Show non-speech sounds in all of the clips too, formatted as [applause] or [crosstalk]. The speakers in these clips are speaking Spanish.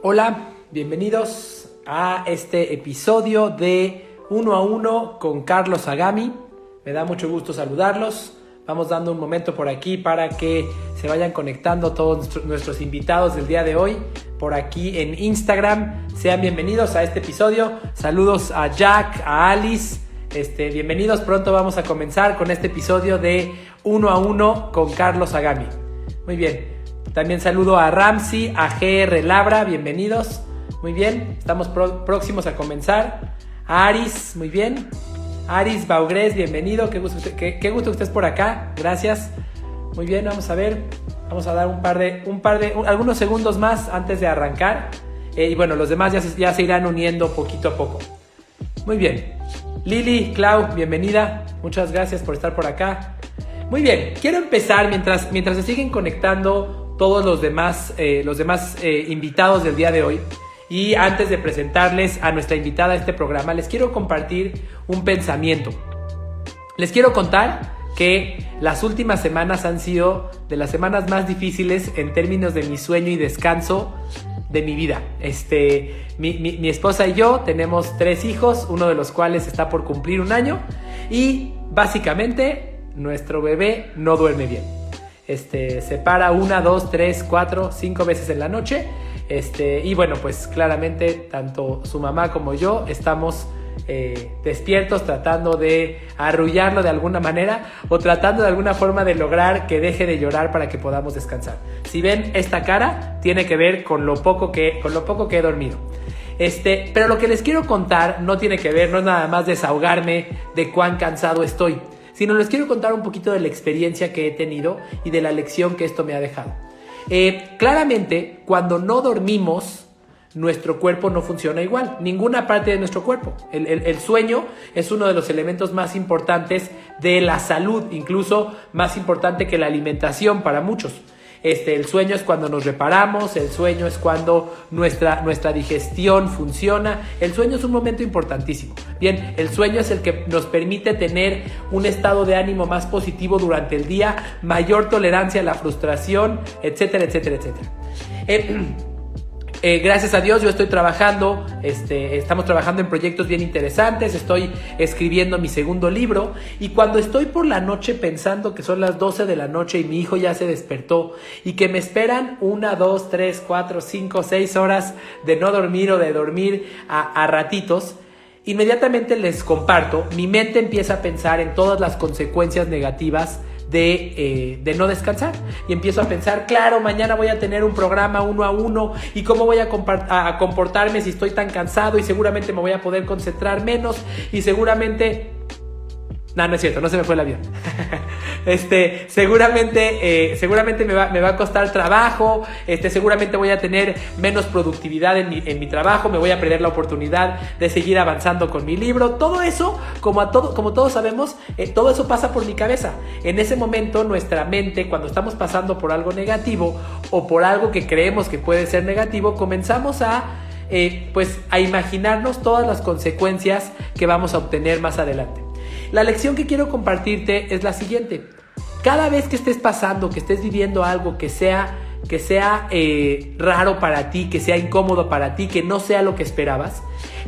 Hola, bienvenidos a este episodio de Uno a Uno con Carlos Agami. Me da mucho gusto saludarlos. Vamos dando un momento por aquí para que se vayan conectando todos nuestros invitados del día de hoy por aquí en Instagram. Sean bienvenidos a este episodio. Saludos a Jack, a Alice. Este, bienvenidos, pronto vamos a comenzar con este episodio de Uno a Uno con Carlos Agami. Muy bien, también saludo a Ramsey, a GR Labra, bienvenidos. Muy bien, estamos próximos a comenzar. A Aris, muy bien. Aris Baugres, bienvenido. Qué gusto, qué, gusto que estés por acá. Gracias. Muy bien, vamos a ver. Vamos a dar un par de, un par de, algunos segundos más antes de arrancar. Eh, y bueno, los demás ya se, irán uniendo poquito a poco. Muy bien. Lili, Clau, bienvenida. Muchas gracias por estar por acá. Muy bien, quiero empezar mientras, mientras se siguen conectando todos los demás, eh, los demás eh, invitados del día de hoy. Y antes de presentarles a nuestra invitada a este programa, les quiero compartir un pensamiento. Les quiero contar que las últimas semanas han sido de las semanas más difíciles en términos de mi sueño y descanso de mi vida. Este, mi, mi esposa y yo tenemos tres hijos, uno de los cuales está por cumplir un año y básicamente nuestro bebé no duerme bien. Este, se para una, dos, tres, cuatro, cinco veces en la noche. Este, y bueno, pues claramente tanto su mamá como yo estamos eh, despiertos tratando de arrullarlo de alguna manera o tratando de alguna forma de lograr que deje de llorar para que podamos descansar. Si ven esta cara, tiene que ver con lo poco que, con lo poco que he dormido. Este, pero lo que les quiero contar no tiene que ver, no es nada más desahogarme de cuán cansado estoy sino les quiero contar un poquito de la experiencia que he tenido y de la lección que esto me ha dejado. Eh, claramente, cuando no dormimos, nuestro cuerpo no funciona igual, ninguna parte de nuestro cuerpo. el, sueño es uno de los elementos más importantes de la salud, incluso más importante que la alimentación para muchos. Este, el sueño es cuando nos reparamos, el sueño es cuando nuestra, nuestra digestión funciona. El sueño es un momento importantísimo. Bien, el sueño es el que nos permite tener un estado de ánimo más positivo durante el día, mayor tolerancia a la frustración, etcétera, etcétera, etcétera. Eh, eh, gracias a Dios yo estoy trabajando, este, estamos trabajando en proyectos bien interesantes, estoy escribiendo mi segundo libro y cuando estoy por la noche pensando que son las 12 de la noche y mi hijo ya se despertó y que me esperan una, dos, tres, cuatro, cinco, seis horas de no dormir o de dormir a, a ratitos, inmediatamente les comparto, mi mente empieza a pensar en todas las consecuencias negativas eh, de, no descansar. Y empiezo a pensar, claro, mañana voy a tener un programa uno a uno y cómo voy a, a comportarme si estoy tan cansado y seguramente me voy a poder concentrar menos y seguramente no, no es cierto, no se me fue el avión. [laughs] este, seguramente, eh, seguramente me va, a costar trabajo, este, seguramente voy a tener menos productividad en mi, en mi, trabajo, me voy a perder la oportunidad de seguir avanzando con mi libro. Todo eso, como, a todo, como todos sabemos, eh, todo eso pasa por mi cabeza. En ese momento, nuestra mente, cuando estamos pasando por algo negativo o por algo que creemos que puede ser negativo, comenzamos a eh, pues a imaginarnos todas las consecuencias que vamos a obtener más adelante. La lección que quiero compartirte es la siguiente. Cada vez que estés pasando, que estés viviendo algo que sea, que sea eh, raro para ti, que sea incómodo para ti, que no sea lo que esperabas,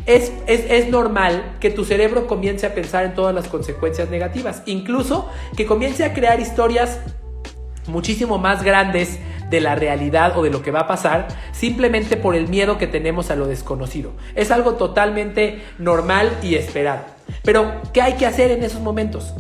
es, es, normal que tu cerebro comience a pensar en todas las consecuencias negativas. Incluso que comience a crear historias muchísimo más grandes de la realidad o de lo que va a pasar simplemente por el miedo que tenemos a lo desconocido. Es algo totalmente normal y esperado. Pero, ¿qué hay que hacer en esos momentos?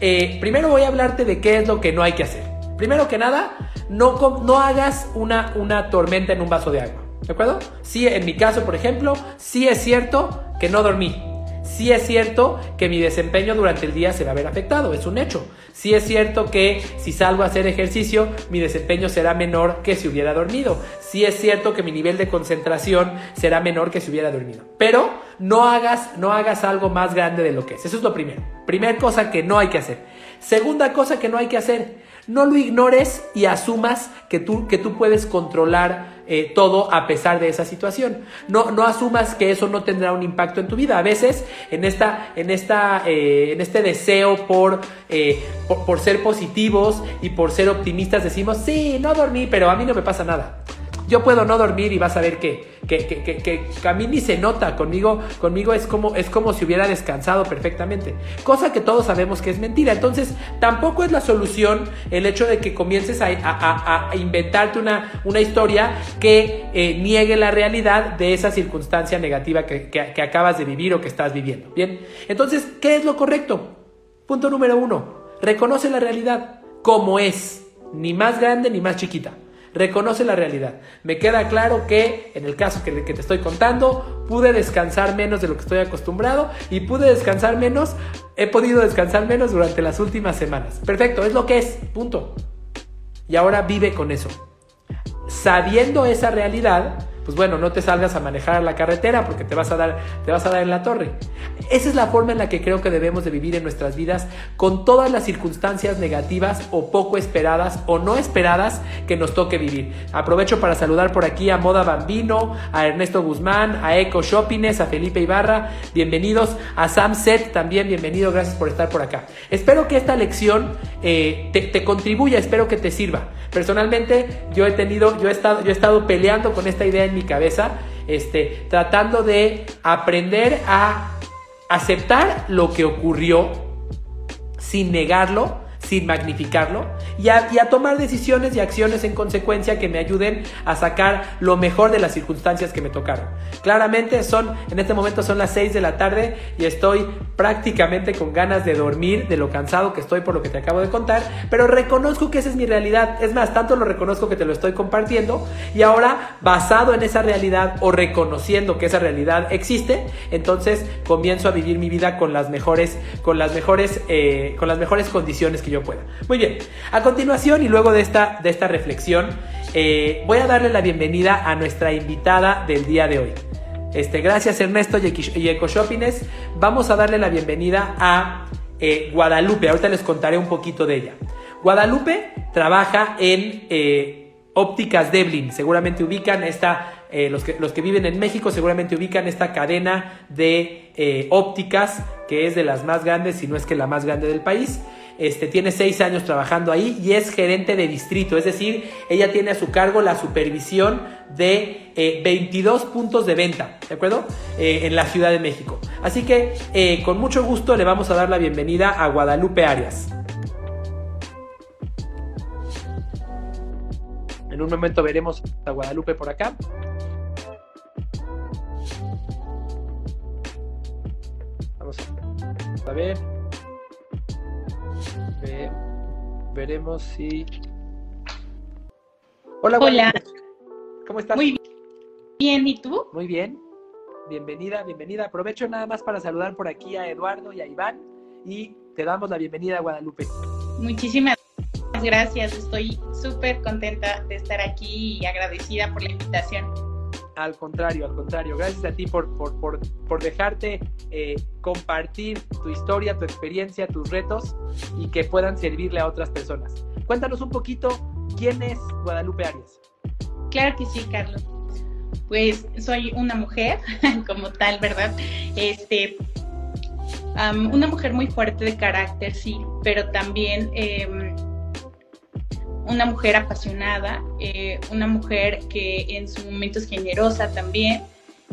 Eh, primero voy a hablarte de qué es lo que no hay que hacer. Primero que nada, no, no hagas una, una tormenta en un vaso de agua. ¿De acuerdo? Sí, en mi caso, por ejemplo, sí es cierto que no dormí. Sí es cierto que mi desempeño durante el día se va a ver afectado, es un hecho. Sí es cierto que si salgo a hacer ejercicio, mi desempeño será menor que si hubiera dormido. Sí es cierto que mi nivel de concentración será menor que si hubiera dormido. Pero no hagas, no hagas algo más grande de lo que es. Eso es lo primero. Primera cosa que no hay que hacer. Segunda cosa que no hay que hacer. No lo ignores y asumas que tú, que tú puedes controlar eh, todo a pesar de esa situación. No, no asumas que eso no tendrá un impacto en tu vida. A veces en, esta, en, esta, eh, en este deseo por, eh, por, por ser positivos y por ser optimistas decimos, sí, no dormí, pero a mí no me pasa nada. Yo puedo no dormir y vas a ver que, que, que, que, que ni se nota conmigo, conmigo es como, es como si hubiera descansado perfectamente. Cosa que todos sabemos que es mentira. Entonces, tampoco es la solución el hecho de que comiences a, a, a inventarte una, una historia que eh, niegue la realidad de esa circunstancia negativa que, que acabas de vivir o que estás viviendo. Bien, entonces, ¿qué es lo correcto? Punto número uno, reconoce la realidad como es, ni más grande ni más chiquita. Reconoce la realidad. Me queda claro que en el caso que, te estoy contando, pude descansar menos de lo que estoy acostumbrado y pude descansar menos, he podido descansar menos durante las últimas semanas. Perfecto, es lo que es, punto. Y ahora vive con eso. Sabiendo esa realidad, pues bueno, no te salgas a manejar la carretera porque te vas a dar, te vas a dar en la torre. Esa es la forma en la que creo que debemos de vivir en nuestras vidas con todas las circunstancias negativas o poco esperadas o no esperadas que nos toque vivir. Aprovecho para saludar por aquí a Moda Bambino, a Ernesto Guzmán, a Eco Shoppines, a Felipe Ibarra, bienvenidos, a Sam Set también, bienvenido, gracias por estar por acá. Espero que esta lección eh, te, te, contribuya, espero que te sirva. Personalmente yo he tenido, yo he estado, yo he estado peleando con esta idea en mi cabeza, este, tratando de aprender a aceptar lo que ocurrió sin negarlo, sin magnificarlo y a, y a, tomar decisiones y acciones en consecuencia que me ayuden a sacar lo mejor de las circunstancias que me tocaron. Claramente son, en este momento son las 6 de la tarde y estoy prácticamente con ganas de dormir de lo cansado que estoy por lo que te acabo de contar, pero reconozco que esa es mi realidad. Es más, tanto lo reconozco que te lo estoy compartiendo y ahora basado en esa realidad o reconociendo que esa realidad existe, entonces comienzo a vivir mi vida con las mejores, con las mejores, eh, con las mejores condiciones que yo pueda. Muy bien, a continuación y luego de esta, de esta reflexión, eh, voy a darle la bienvenida a nuestra invitada del día de hoy. Este, gracias Ernesto y Eco Shoppings. Vamos a darle la bienvenida a eh, Guadalupe. Ahorita les contaré un poquito de ella. Guadalupe trabaja en eh, Ópticas Deblin. Seguramente ubican esta, los, que, los que viven en México seguramente ubican esta cadena de ópticas que es de las más grandes, si no es que la más grande del país. Este, tiene seis años trabajando ahí y es gerente de distrito, es decir, ella tiene a su cargo la supervisión de eh, 22 puntos de venta, ¿de acuerdo? Eh, en la Ciudad de México. Así que eh, con mucho gusto le vamos a dar la bienvenida a Guadalupe Arias. En un momento veremos a Guadalupe por acá. Vamos a ver. Ve, veremos si. Hola, Hola. ¿Cómo estás? Muy bien, ¿y tú? Muy bien. Bienvenida, bienvenida. Aprovecho nada más para saludar por aquí a Eduardo y a Iván y te damos la bienvenida a Guadalupe. Muchísimas gracias. Estoy súper contenta de estar aquí y agradecida por la invitación. Al contrario, al contrario. Gracias a ti por, por, por, por dejarte eh, compartir tu historia, tu experiencia, tus retos y que puedan servirle a otras personas. Cuéntanos un poquito quién es Guadalupe Arias. Claro que sí, Carlos. Pues soy una mujer, [laughs] como tal, ¿verdad? Este, um, una mujer muy fuerte de carácter, sí, pero también eh, una mujer apasionada, eh, una mujer que en su momento es generosa también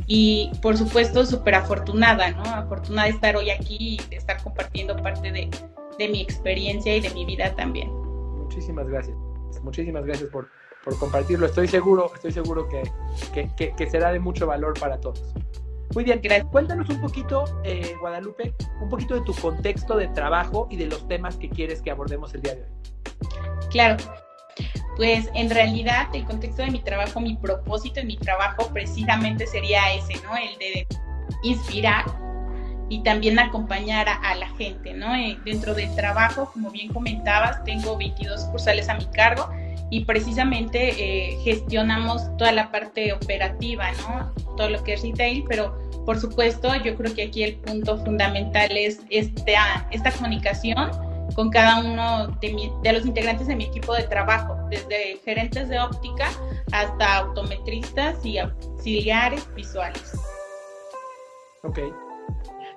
y por supuesto súper afortunada, ¿no? Afortunada de estar hoy aquí y de estar compartiendo parte de, de, mi experiencia y de mi vida también. Muchísimas gracias, muchísimas gracias por, por compartirlo. Estoy seguro, estoy seguro que, que, que, que, será de mucho valor para todos. Muy bien, gracias. cuéntanos un poquito, eh, Guadalupe, un poquito de tu contexto de trabajo y de los temas que quieres que abordemos el día de hoy. Claro, pues en realidad el contexto de mi trabajo, mi propósito en mi trabajo precisamente sería ese, ¿no? El de inspirar y también acompañar a, la gente, ¿no? Eh, dentro del trabajo, como bien comentabas, tengo 22 cursales a mi cargo y precisamente eh, gestionamos toda la parte operativa, ¿no? Todo lo que es retail, pero por supuesto yo creo que aquí el punto fundamental es esta comunicación con cada uno de, mi, de, los integrantes de mi equipo de trabajo, desde gerentes de óptica hasta autometristas y auxiliares visuales. Ok.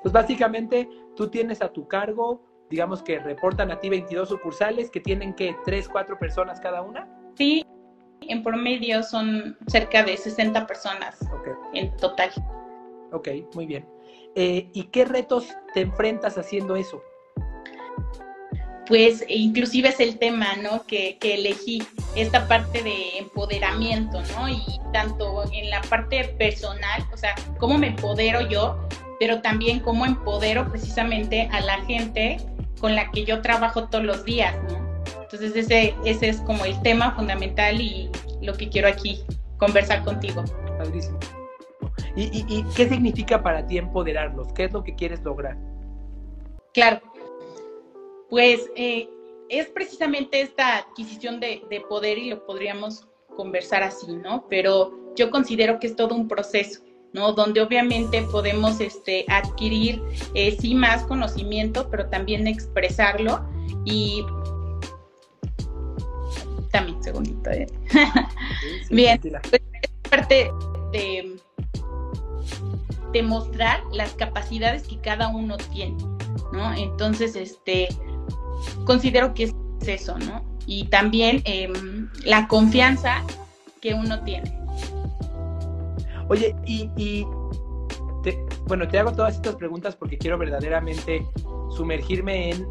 Pues básicamente tú tienes a tu cargo, digamos que reportan a ti 22 sucursales que tienen que 3, 4 personas cada una. Sí, en promedio son cerca de 60 personas en total. Ok, muy bien. Eh, ¿Y qué retos te enfrentas haciendo eso? Pues inclusive es el tema, ¿no? Que, que elegí esta parte de empoderamiento, ¿no? Y tanto en la parte personal, o sea, cómo me empodero yo, pero también cómo empodero precisamente a la gente con la que yo trabajo todos los días, ¿no? Entonces ese, ese es como el tema fundamental y lo que quiero aquí conversar contigo. Padrísimo. ¿Y, qué significa para ti empoderarlos? ¿Qué es lo que quieres lograr? Claro, pues eh, es precisamente esta adquisición de, poder y lo podríamos conversar así, ¿no? Pero yo considero que es todo un proceso. ¿no? Donde obviamente podemos este, adquirir, eh, sí, más conocimiento, pero también expresarlo y... También, segundito. ¿eh? [laughs] Bien, pues, es parte de demostrar las capacidades que cada uno tiene, ¿no? Entonces, este, considero que es eso, ¿no? Y también em, la confianza que uno tiene. Oye, y, bueno, te hago todas estas preguntas porque quiero verdaderamente sumergirme en,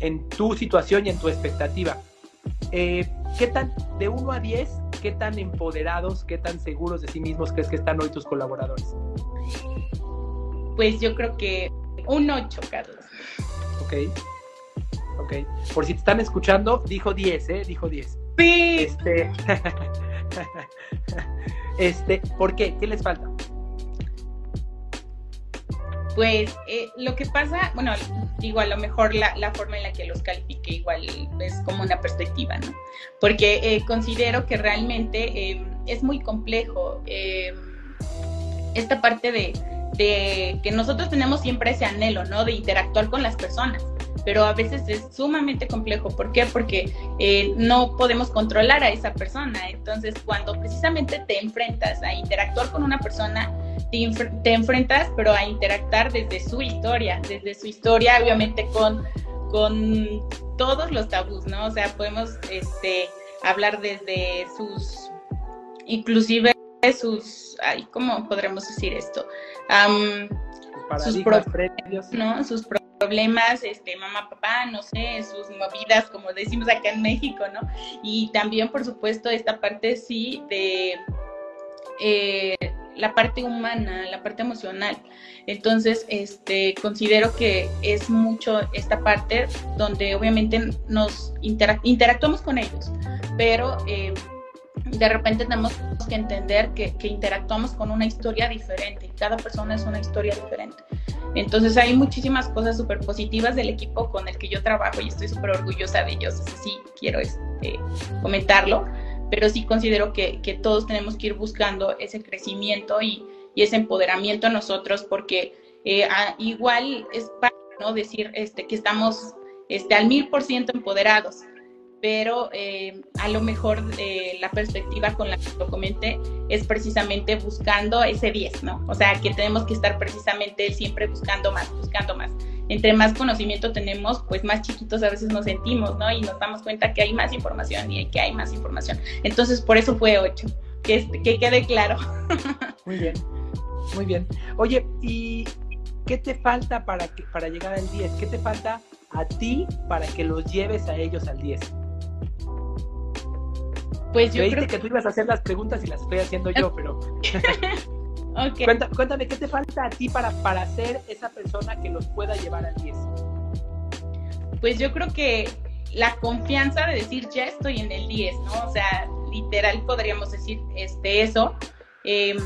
en, tu situación y en tu expectativa. Eh, ¿Qué tan, de 1 a 10, qué tan empoderados, qué tan seguros de sí mismos crees que están hoy tus colaboradores? Pues yo creo que un 8, Carlos. Ok. Ok. Por si te están escuchando, dijo 10, ¿eh? Dijo 10. Sí. Este. [laughs] este, ¿por qué? ¿Qué les falta? Pues eh, lo que pasa, bueno, digo, a lo mejor la, forma en la que los califique igual es como una perspectiva, ¿no? Porque eh, considero que realmente eh, es muy complejo esta parte de, de que nosotros tenemos siempre ese anhelo, ¿no? De interactuar con las personas pero a veces es sumamente complejo. ¿Por qué? Porque eh, no podemos controlar a esa persona. Entonces, cuando precisamente te enfrentas a interactuar con una persona, te, enfrentas, pero a interactuar desde su historia, desde su historia, obviamente con, con todos los tabús, ¿no? O sea, podemos este, hablar desde sus, inclusive sus, ay, ¿cómo podremos decir esto? sus previos. ¿no? Sus problemas, este, mamá, papá, no sé, sus movidas, como decimos acá en México, ¿no? Y también, por supuesto, esta parte sí de eh, la parte humana, la parte emocional. Entonces, este, considero que es mucho esta parte donde obviamente nos interactuamos con ellos, pero eh, de repente tenemos que entender que, interactuamos con una historia diferente, cada persona es una historia diferente. Entonces hay muchísimas cosas súper positivas del equipo con el que yo trabajo y estoy súper orgullosa de ellos, así sí quiero este, comentarlo, pero sí considero que, todos tenemos que ir buscando ese crecimiento y, ese empoderamiento a nosotros porque eh, igual es para ¿no? decir este, que estamos este, al mil por ciento empoderados, pero eh, a lo mejor eh, la perspectiva con la que lo comenté es precisamente buscando ese 10, ¿no? O sea, que tenemos que estar precisamente siempre buscando más, buscando más. Entre más conocimiento tenemos, pues más chiquitos a veces nos sentimos, ¿no? Y nos damos cuenta que hay más información y que hay más información. Entonces, por eso fue 8, que, que quede claro. [laughs] Muy bien, muy bien. Oye, ¿y qué te falta para, que, para llegar al 10? ¿Qué te falta a ti para que los lleves a ellos al 10? Pues yo creo que tú ibas a hacer las preguntas y las estoy haciendo yo, pero... [laughs] cuéntame, ¿qué te falta a ti para, para ser esa persona que los pueda llevar al 10? Pues yo creo que la confianza de decir ya estoy en el 10, ¿no? O sea, literal podríamos decir este, eso. Em,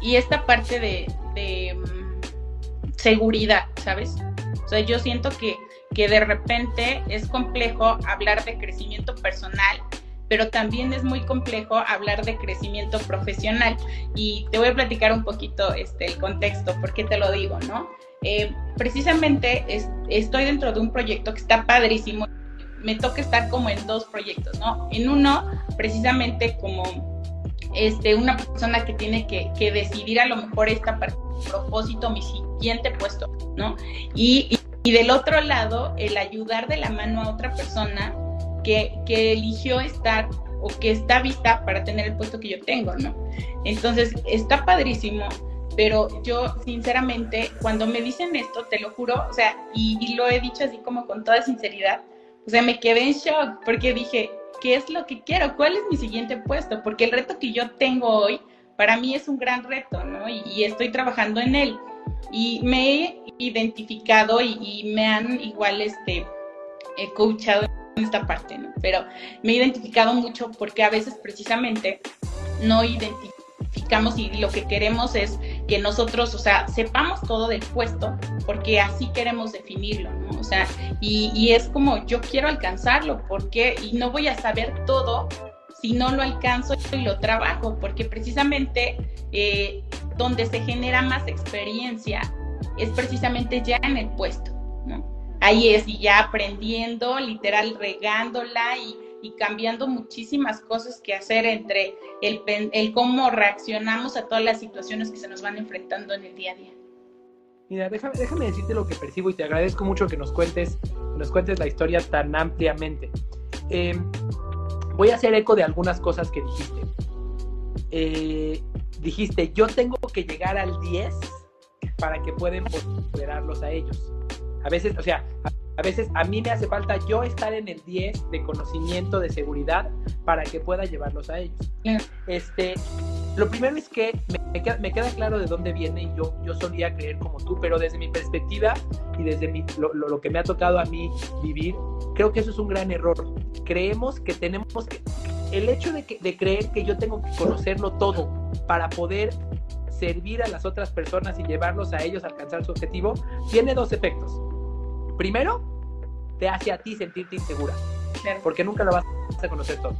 y esta parte de, de mm, seguridad, ¿sabes? O sea, yo siento que, que de repente es complejo hablar de crecimiento personal pero también es muy complejo hablar de crecimiento profesional. Y te voy a platicar un poquito este, el contexto, por qué te lo digo, ¿no? Eh, precisamente estoy dentro de un proyecto que está padrísimo. Me toca estar como en dos proyectos, ¿no? En uno, precisamente como este, una persona que tiene que, decidir a lo mejor esta propósito, mi siguiente puesto, ¿no? Y, y, y, del otro lado, el ayudar de la mano a otra persona que, que eligió estar o que está vista para tener el puesto que yo tengo, ¿no? Entonces, está padrísimo, pero yo sinceramente, cuando me dicen esto, te lo juro, o sea, y, lo he dicho así como con toda sinceridad, o sea, me quedé en shock porque dije, ¿qué es lo que quiero? ¿Cuál es mi siguiente puesto? Porque el reto que yo tengo hoy, para mí es un gran reto, ¿no? Y, estoy trabajando en él. Y me he identificado y, y me han igual, este, he coachado en esta parte, ¿no? Pero me he identificado mucho porque a veces precisamente no identificamos y lo que queremos es que nosotros, o sea, sepamos todo del puesto porque así queremos definirlo, ¿no? O sea, y, es como yo quiero alcanzarlo porque y no voy a saber todo si no lo alcanzo y lo trabajo, porque precisamente eh, donde se genera más experiencia es precisamente ya en el puesto, ¿no? Ahí es, y ya aprendiendo, literal, regándola y, cambiando muchísimas cosas que hacer entre el, el cómo reaccionamos a todas las situaciones que se nos van enfrentando en el día a día. Mira, déjame, déjame decirte lo que percibo y te agradezco mucho que nos cuentes, nos cuentes la historia tan ampliamente. Em, voy a hacer eco de algunas cosas que dijiste. Eh, dijiste, yo tengo que llegar al 10 para que puedan empoderarlos a ellos. A veces, o sea, a veces a mí me hace falta yo estar en el 10 de conocimiento, de seguridad, para que pueda llevarlos a ellos. Este, lo primero es que me, queda, claro de dónde viene y yo, yo solía creer como tú, pero desde mi perspectiva y desde mi, lo, que me ha tocado a mí vivir, creo que eso es un gran error. Creemos que tenemos que... El hecho de, de creer que yo tengo que conocerlo todo para poder servir a las otras personas y llevarlos a ellos a alcanzar su objetivo, tiene dos efectos. Primero, te hace a ti sentirte insegura, porque nunca lo vas a conocer todo.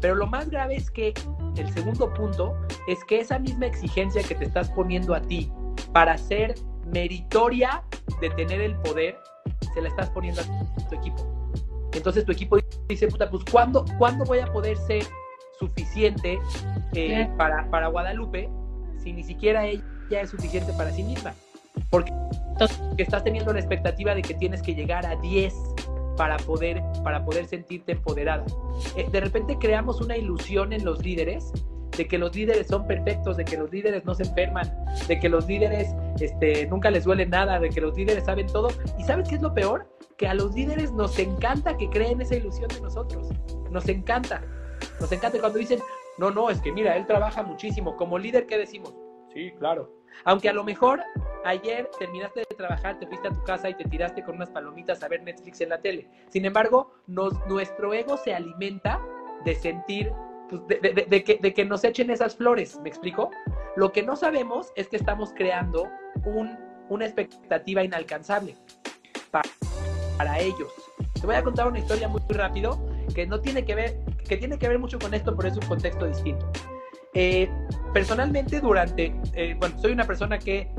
Pero lo más grave es que el segundo punto es que esa misma exigencia que te estás poniendo a ti para ser meritoria de tener el poder, se la estás poniendo a tu equipo. Entonces tu equipo dice, puta, pues ¿cuándo, ¿cuándo voy a poder ser suficiente eh, para, para Guadalupe si ni siquiera ella es suficiente para sí misma? Porque estás teniendo la expectativa de que tienes que llegar a 10 para poder, para poder sentirte empoderada. Eh, de repente creamos una ilusión en los líderes de que los líderes son perfectos, de que los líderes no se enferman, de que los líderes este, nunca les duele nada, de que los líderes saben todo. ¿Y sabes qué es lo peor? Que a los líderes nos encanta que creen esa ilusión de nosotros. Nos encanta. Nos encanta cuando dicen, no, no, es que mira, él trabaja muchísimo. Como líder, ¿qué decimos? Sí, claro. Aunque a lo mejor ayer terminaste de trabajar, te fuiste a tu casa y te tiraste con unas palomitas a ver Netflix en la tele. Sin embargo, nuestro ego se alimenta de sentir, pues, de, que, nos echen esas flores, ¿me explico? Lo que no sabemos es que estamos creando un, una expectativa inalcanzable para, para ellos. Te voy a contar una historia muy, muy rápido que no tiene que ver, que tiene que ver mucho con esto, pero es un contexto distinto. Eh, personalmente, durante, eh, bueno, soy una persona que,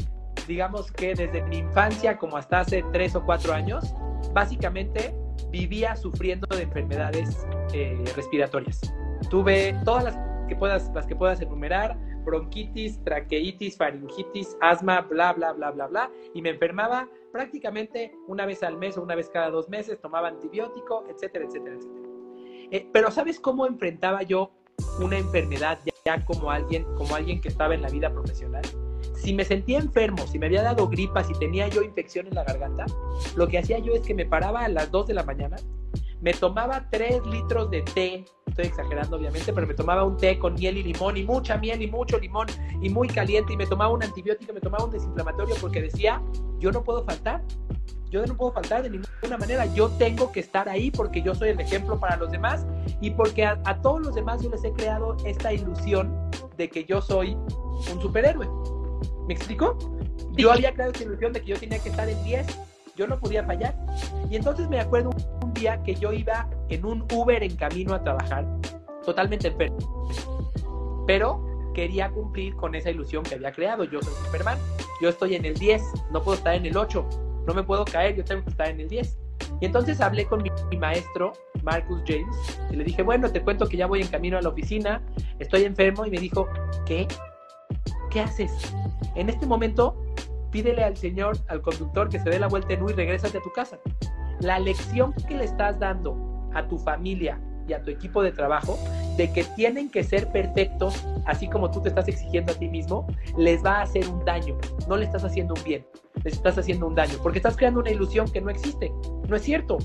digamos que desde mi infancia como hasta hace tres o cuatro años, básicamente vivía sufriendo de enfermedades eh, respiratorias. Tuve todas las que puedas, las que puedas enumerar, bronquitis, traqueitis, faringitis, asma, bla, bla, bla, bla, bla, y me enfermaba prácticamente una vez al mes o una vez cada dos meses, tomaba antibiótico, etcétera, etcétera, etcétera. pero ¿sabes cómo enfrentaba yo una enfermedad ya, como alguien, como alguien que estaba en la vida profesional. Si me sentía enfermo, si me había dado gripa, si tenía yo infección en la garganta, lo que hacía yo es que me paraba a las 2 de la mañana, me tomaba 3 litros de té, estoy exagerando obviamente, pero me tomaba un té con miel y limón y mucha miel y mucho limón y muy caliente y me tomaba un antibiótico, me tomaba un desinflamatorio porque decía, yo no puedo faltar, yo no puedo faltar de ninguna manera, yo tengo que estar ahí porque yo soy el ejemplo para los demás y porque a, todos los demás yo les he creado esta ilusión de que yo soy un superhéroe. ¿Me explico? Yo [laughs] había creado esta ilusión de que yo tenía que estar en 10, yo no podía fallar. Y entonces me acuerdo un día que yo iba en un Uber en camino a trabajar, totalmente enfermo. Pero quería cumplir con esa ilusión que había creado. Yo soy Superman, yo estoy en el 10, no puedo estar en el 8 no me puedo caer, yo tengo que estar en el 10. Y entonces hablé con mi, maestro, Marcus James, y le dije, bueno, te cuento que ya voy en camino a la oficina, estoy enfermo, y me dijo, ¿qué? ¿Qué haces? En este momento, pídele al señor, al conductor, que se dé la vuelta en U y regrésate a tu casa. la lección que le estás dando a tu familia y a tu equipo de trabajo de que tienen que ser perfectos, así como tú te estás exigiendo a ti mismo, les va a hacer un daño. No le estás haciendo un bien, les estás haciendo un daño, porque estás creando una ilusión que no existe. No es cierto.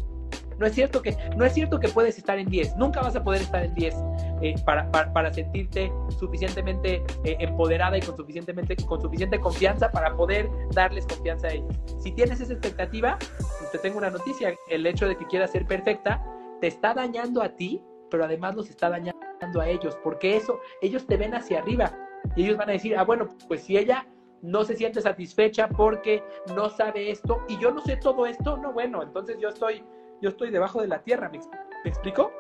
No es cierto que, no es cierto que puedes estar en 10. Nunca vas a poder estar en 10 eh, para, para, sentirte suficientemente eh, empoderada y con, suficientemente, con suficiente confianza para poder darles confianza a ellos. Si tienes esa expectativa, pues te tengo una noticia. El hecho de que quieras ser perfecta te está dañando a ti, pero además los está dañando a ellos, porque eso, ellos te ven hacia arriba y ellos van a decir, ah, bueno, pues si ella no se siente satisfecha porque no sabe esto y yo no sé todo esto, no, bueno, entonces yo estoy, yo estoy debajo de la tierra, ¿me, ¿me explico?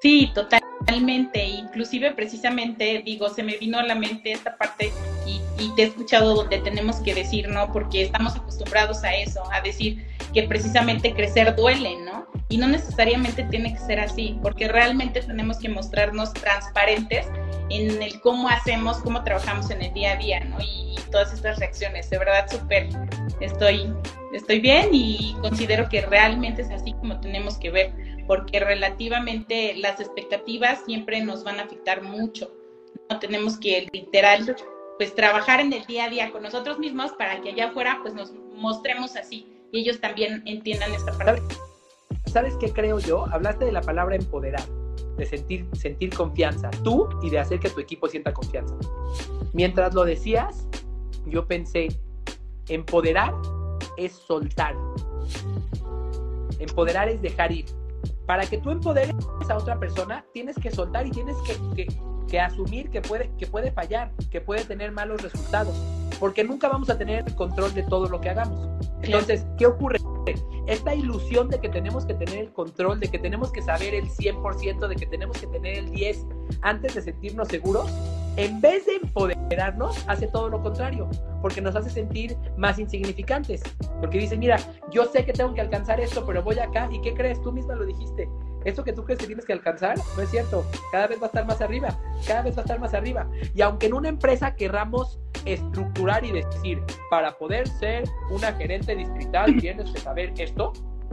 Sí, totalmente. Inclusive precisamente, digo, se me vino a la mente esta parte y, y, te he escuchado donde tenemos que decir, ¿no? Porque estamos acostumbrados a eso, a decir que precisamente crecer duele, ¿no? Y no necesariamente tiene que ser así, porque realmente tenemos que mostrarnos transparentes en el cómo hacemos, cómo trabajamos en el día a día, ¿no? Y, y todas estas reacciones. De verdad, súper, estoy, estoy bien y considero que realmente es así como tenemos que ver porque relativamente las expectativas siempre nos van a afectar mucho. No tenemos que literal pues trabajar en el día a día con nosotros mismos para que allá afuera pues nos mostremos así y ellos también entiendan esta palabra. ¿Sabes qué creo yo? Hablaste de la palabra empoderar, de sentir, sentir confianza, tú y de hacer que tu equipo sienta confianza. Mientras lo decías, yo pensé, empoderar es soltar. Empoderar es dejar ir para que tú empoderes a otra persona, tienes que soltar y tienes que, asumir que puede, que puede fallar, que puede tener malos resultados, porque nunca vamos a tener el control de todo lo que hagamos. Entonces, ¿qué ocurre? Esta ilusión de que tenemos que tener el control, de que tenemos que saber el 100%, de que tenemos que tener el 10% antes de sentirnos seguros, en vez de empoderarnos, hace todo lo contrario, porque nos hace sentir más insignificantes. Porque dice, mira, yo sé que tengo que alcanzar esto, pero voy acá, ¿y qué crees? Tú misma lo dijiste. Esto que tú crees que tienes que alcanzar, no es cierto. Cada vez va a estar más arriba, cada vez va a estar más arriba. Y aunque en una empresa querramos estructurar y decir, para poder ser una gerente distrital [clears throat] tienes que saber esto,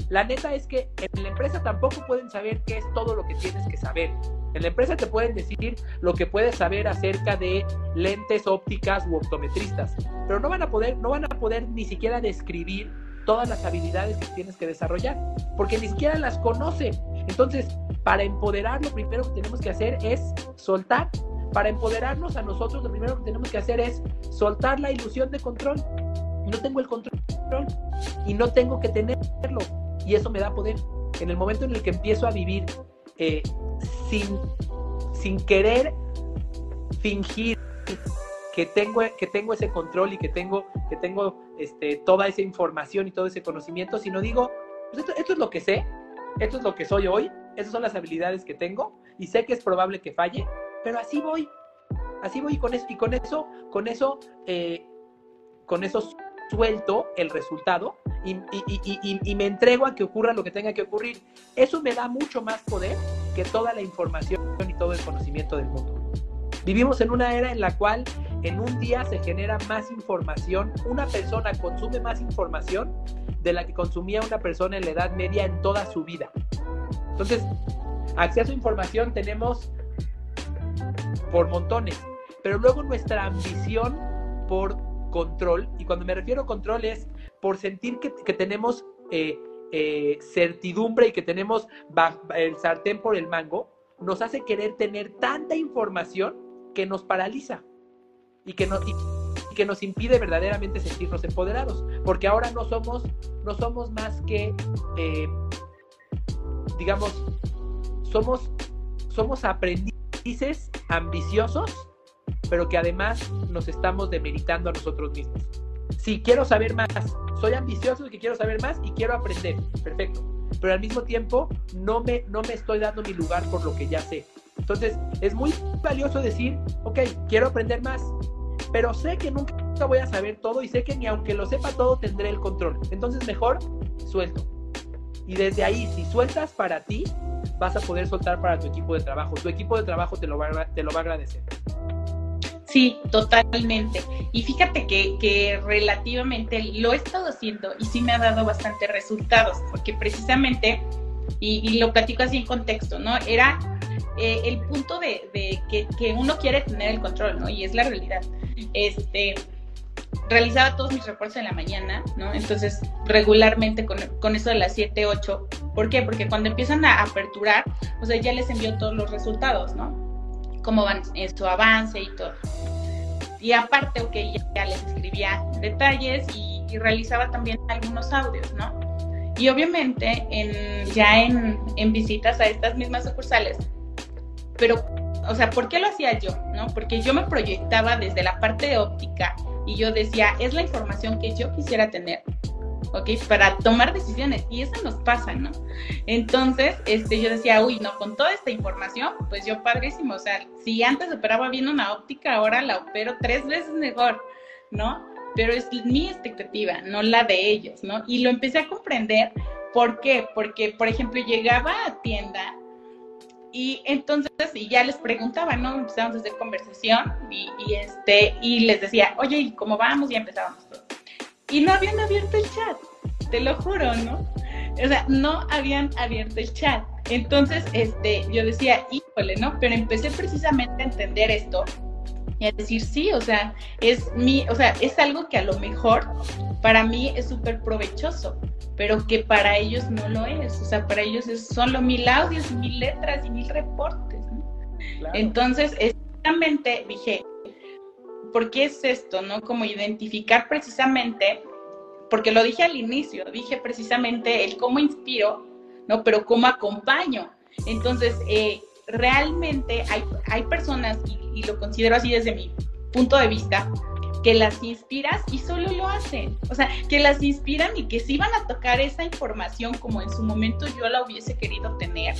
la neta es que en la empresa tampoco pueden saber qué es todo lo que tienes que saber. En la empresa te pueden decir lo que puedes saber acerca de lentes ópticas u optometristas, pero no van a poder, no van a poder ni siquiera describir todas las habilidades que tienes que desarrollar, porque ni siquiera las conocen. Entonces, para empoderar, lo primero que tenemos que hacer es soltar. Para empoderarnos a nosotros, lo primero que tenemos que hacer es soltar la ilusión de control. No tengo el control y no tengo que tenerlo y eso me da poder. En el momento en el que empiezo a vivir eh, sin, sin querer fingir que tengo, que tengo ese control y que tengo, que tengo este, toda esa información y todo ese conocimiento, sino digo, pues esto, es lo que sé, esto es lo que soy hoy, esas son las habilidades que tengo y sé que es probable que falle, pero así voy, así voy y con eso, y con eso, con eso, eh, con eso suelto el resultado y, me entrego a que ocurra lo que tenga que ocurrir. Eso me da mucho más poder que toda la información y todo el conocimiento del mundo. Vivimos en una era en la cual en un día se genera más información, una persona consume más información de la que consumía una persona en la Edad Media en toda su vida. Entonces, acceso a información tenemos por montones, pero luego nuestra ambición por control, y cuando me refiero a control es por sentir que, tenemos eh, eh, certidumbre y que tenemos el sartén por el mango, nos hace querer tener tanta información que nos paraliza y que nos, que nos impide verdaderamente sentirnos empoderados, porque ahora no somos, no somos más que, eh, digamos, somos, somos aprendices ambiciosos pero que además nos estamos demeritando a nosotros mismos. Si quiero saber más, soy ambicioso y que quiero saber más y quiero aprender, perfecto. Pero al mismo tiempo no me, no me estoy dando mi lugar por lo que ya sé. Entonces es muy valioso decir, ok, quiero aprender más, pero sé que nunca voy a saber todo y sé que ni aunque lo sepa todo tendré el control. Entonces mejor suelto. Y desde ahí, si sueltas para ti, vas a poder soltar para tu equipo de trabajo. Tu equipo de trabajo te lo va, te lo va a agradecer. Sí, totalmente. Y fíjate que, que, relativamente lo he estado haciendo y sí me ha dado bastante resultados, porque precisamente, y, lo platico así en contexto, ¿no? Era eh, el punto de, que, uno quiere tener el control, ¿no? Y es la realidad. Este, realizaba todos mis reportes en la mañana, ¿no? Entonces, regularmente con, con, eso de las 7, 8. ¿Por qué? Porque cuando empiezan a aperturar, o sea, ya les envío todos los resultados, ¿no? Cómo van en su avance y todo. Y aparte, ok, ya, les escribía detalles y, realizaba también algunos audios, ¿no? Y obviamente, en, ya en, en visitas a estas mismas sucursales, pero o sea, ¿por qué lo hacía yo? ¿No? Porque yo me proyectaba desde la parte óptica y yo decía, es la información que yo quisiera tener, ¿ok? Para tomar decisiones y eso nos pasa, ¿no? Entonces, este, yo decía, uy, no, con toda esta información, pues yo padrísimo, o sea, si antes operaba bien una óptica, ahora la opero tres veces mejor, ¿no? Pero es mi expectativa, no la de ellos, ¿no? Y lo empecé a comprender, ¿por qué? Porque, por ejemplo, llegaba a tienda y entonces, y ya les preguntaba, ¿no? Empezamos a hacer conversación y, este, y les decía, oye, ¿y cómo vamos? Y empezábamos todo. Y no habían abierto el chat, te lo juro, ¿no? O sea, no habían abierto el chat. Entonces, este, yo decía, híjole, ¿no? Pero empecé precisamente a entender esto y a decir, sí, o sea, es mi, o sea, es algo que a lo mejor para mí es súper provechoso, pero que para ellos no lo es. O sea, para ellos es solo mil audios mil letras y mil reportes. Entonces, exactamente dije, ¿por qué es esto? ¿No? Como identificar precisamente, porque lo dije al inicio, dije precisamente el cómo inspiro, ¿no? Pero cómo acompaño. Entonces, eh, realmente hay, hay personas, y lo considero así desde mi punto de vista, que las inspiras y solo lo hacen. O sea, que las inspiran y que sí van a tocar esa información como en su momento yo la hubiese querido tener,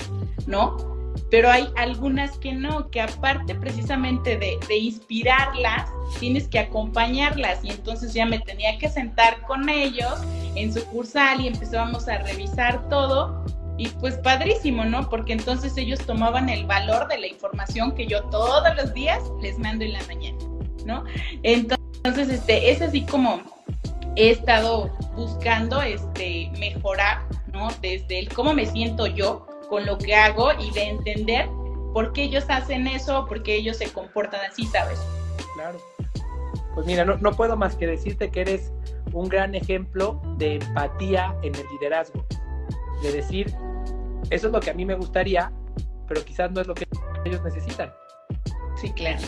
¿no? Pero hay algunas que no, que aparte precisamente de, de inspirarlas, tienes que acompañarlas y entonces ya me tenía que sentar con ellos en su cursal y empezábamos a revisar todo y pues padrísimo, ¿no? Porque entonces ellos tomaban el valor de la información que yo todos los días les mando en la mañana, ¿no? Entonces, este, es así como he estado buscando este, mejorar, ¿no? Desde el cómo me siento yo con lo que hago y de entender por qué ellos hacen eso, por qué ellos se comportan así, ¿sabes? Claro. Pues mira, no, no puedo más que decirte que eres un gran ejemplo de empatía en el liderazgo. De decir, eso es lo que a mí me gustaría, pero quizás no es lo que ellos necesitan. Sí, claro.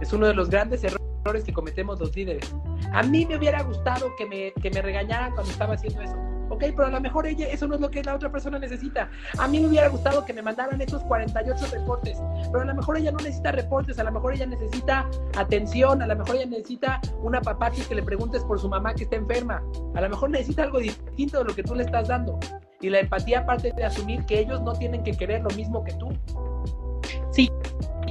Es uno de los grandes errores que cometemos los líderes. A mí me hubiera gustado que me, que me regañaran cuando estaba haciendo eso. Ok, pero a lo mejor ella, eso no es lo que la otra persona necesita. A mí me hubiera gustado que me mandaran esos 48 reportes, pero a lo mejor ella no necesita reportes, a lo mejor ella necesita atención, a lo mejor ella necesita una papachi que le preguntes por su mamá que está enferma, a lo mejor necesita algo distinto de lo que tú le estás dando. Y la empatía parte de asumir que ellos no tienen que querer lo mismo que tú. Sí,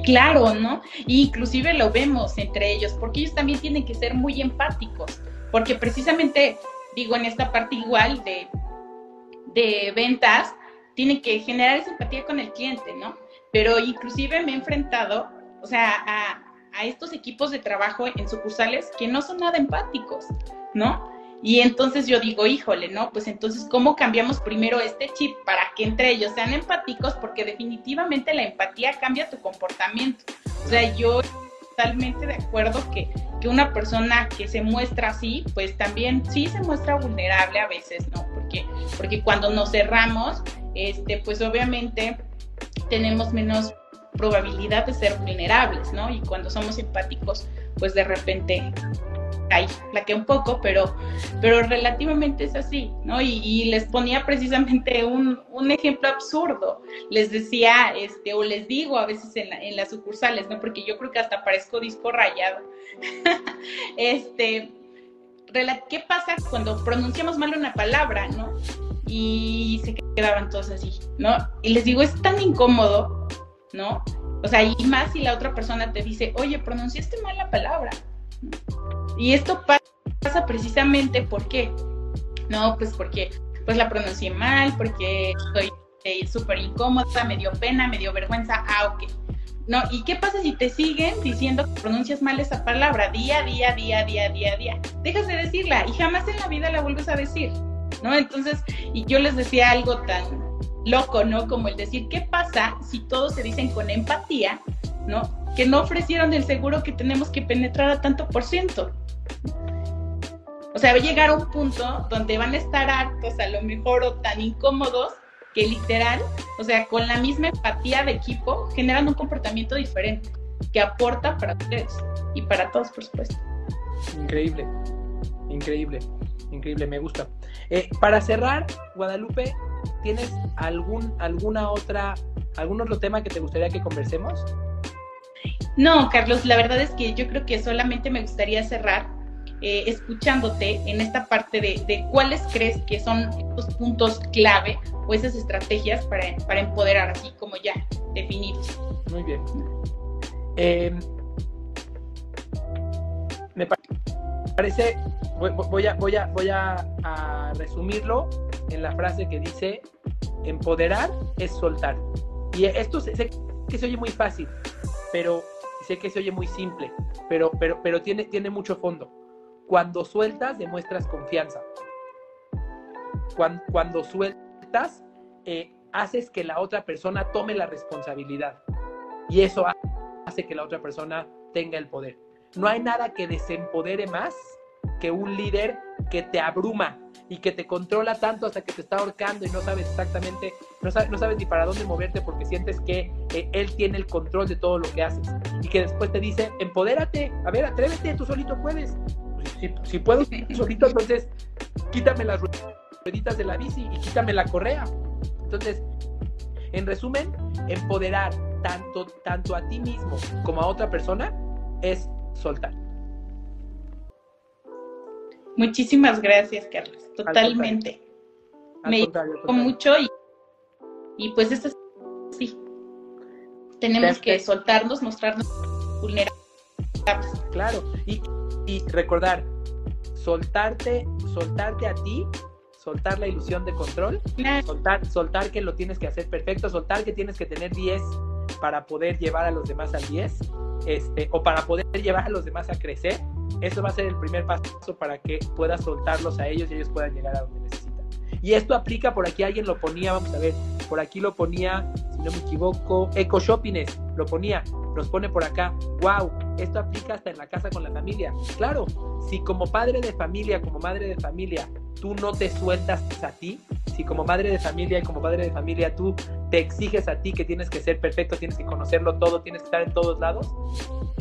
claro, ¿no? inclusive lo vemos entre ellos, porque ellos también tienen que ser muy empáticos, porque precisamente, digo, en esta parte igual de, de ventas, tienen que generar esa empatía con el cliente, ¿no? Pero inclusive me he enfrentado, o sea, a, a estos equipos de trabajo en sucursales que no son nada empáticos, ¿no? Y entonces yo digo, híjole, ¿no? Pues entonces, ¿cómo cambiamos primero este chip para que entre ellos sean empáticos? Porque definitivamente la empatía cambia tu comportamiento. O sea, yo totalmente de acuerdo que, una persona que se muestra así, pues también sí se muestra vulnerable a veces, ¿no? Porque, porque cuando nos cerramos, este, pues obviamente tenemos menos probabilidad de ser vulnerables, ¿no? Y cuando somos empáticos, pues de repente ahí plaqué un poco, pero, pero relativamente es así, ¿no? Y, les ponía precisamente un, un, ejemplo absurdo. Les decía, este, o les digo a veces en, en las sucursales, ¿no? Porque yo creo que hasta parezco disco rayado. [laughs] este, ¿qué pasa cuando pronunciamos mal una palabra, ¿no? Y se quedaban todos así, ¿no? Y les digo, es tan incómodo, ¿no? O sea, y más si la otra persona te dice, oye, pronunciaste mal la palabra. Y esto pasa precisamente ¿por qué? No, pues porque pues la pronuncié mal, porque estoy eh, súper incómoda, me dio pena, me dio vergüenza, ah, ok. No, ¿y qué pasa si te siguen diciendo que pronuncias mal esa palabra día, día, día, día, día, día? Dejas de decirla y jamás en la vida la vuelves a decir, ¿no? Entonces, y yo les decía algo tan loco, ¿no? Como el decir, ¿qué pasa si todos se dicen con empatía, ¿no? Que no ofrecieron el seguro que tenemos que penetrar a tanto por ciento. O sea, va a llegar a un punto donde van a estar hartos, a lo mejor, o tan incómodos, que literal, o sea, con la misma empatía de equipo, generan un comportamiento diferente que aporta para ustedes y para todos, por supuesto. Increíble, increíble, increíble, me gusta. Eh, para cerrar, Guadalupe, ¿tienes algún, alguna otra, algún otro tema que te gustaría que conversemos? No, Carlos, la verdad es que yo creo que solamente me gustaría cerrar eh, escuchándote en esta parte de, cuáles crees que son los puntos clave o esas estrategias para, para empoderar, así como ya definidos. Muy bien. Em, me parece, voy, a, voy, a, voy a, resumirlo en la frase que dice, empoderar es soltar. Y esto sé que se oye muy fácil, pero sé que se oye muy simple, pero, pero, pero tiene, tiene mucho fondo. Cuando sueltas, demuestras confianza. Cuando, sueltas, eh, haces que la otra persona tome la responsabilidad. Y eso hace que la otra persona tenga el poder. No hay nada que desempodere más que un líder que te abruma y que te controla tanto hasta que te está ahorcando y no sabes exactamente, no sabes, no sabes ni para dónde moverte porque sientes que eh, él tiene el control de todo lo que haces y que después te dice, empodérate, a ver, atrévete, tú solito puedes si, puedo solito, entonces quítame las rueditas de la bici y quítame la correa. Entonces, en resumen, empoderar tanto, tanto a ti mismo como a otra persona es soltar. Muchísimas gracias, Carlos. Totalmente. Me gustó mucho y, y pues esto es sí. Tenemos que soltarnos, mostrarnos vulnerables. Claro, y y recordar, soltarte, soltarte a ti, soltar la ilusión de control, soltar, soltar que lo tienes que hacer perfecto, soltar que tienes que tener 10 para poder llevar a los demás al 10, este, o para poder llevar a los demás a crecer. Eso va a ser el primer paso para que puedas soltarlos a ellos y ellos puedan llegar a donde necesitan. Y esto aplica, por aquí alguien lo ponía, vamos a ver, por aquí lo ponía, si no me equivoco, Eco Shoppings lo ponía, nos pone por acá, wow, esto aplica hasta en la casa con la familia. Claro, si como padre de familia, como madre de familia, tú no te sueltas a ti, si como madre de familia y como padre de familia tú te exiges a ti que tienes que ser perfecto, tienes que conocerlo todo, tienes que estar en todos lados,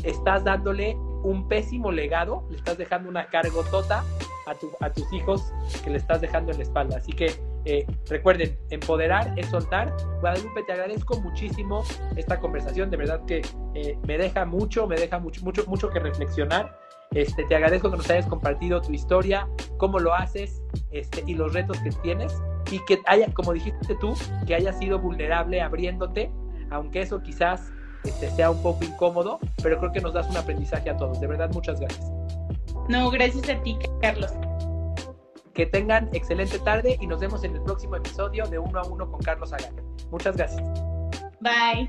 estás dándole un pésimo legado, le estás dejando una cargotota a, tu, a tus hijos que le estás dejando en la espalda. Así que eh, recuerden, empoderar es soltar. Guadalupe, te agradezco muchísimo esta conversación, de verdad que eh, me deja mucho, me deja mucho, mucho, mucho que reflexionar. Este, te agradezco que nos hayas compartido tu historia, cómo lo haces este, y los retos que tienes y que haya, como dijiste tú, que haya sido vulnerable abriéndote, aunque eso quizás este, sea un poco incómodo, pero creo que nos das un aprendizaje a todos. De verdad, muchas gracias. No, gracias a ti, Carlos. Que tengan excelente tarde y nos vemos en el próximo episodio de Uno a Uno con Carlos Agán. Muchas gracias. Bye.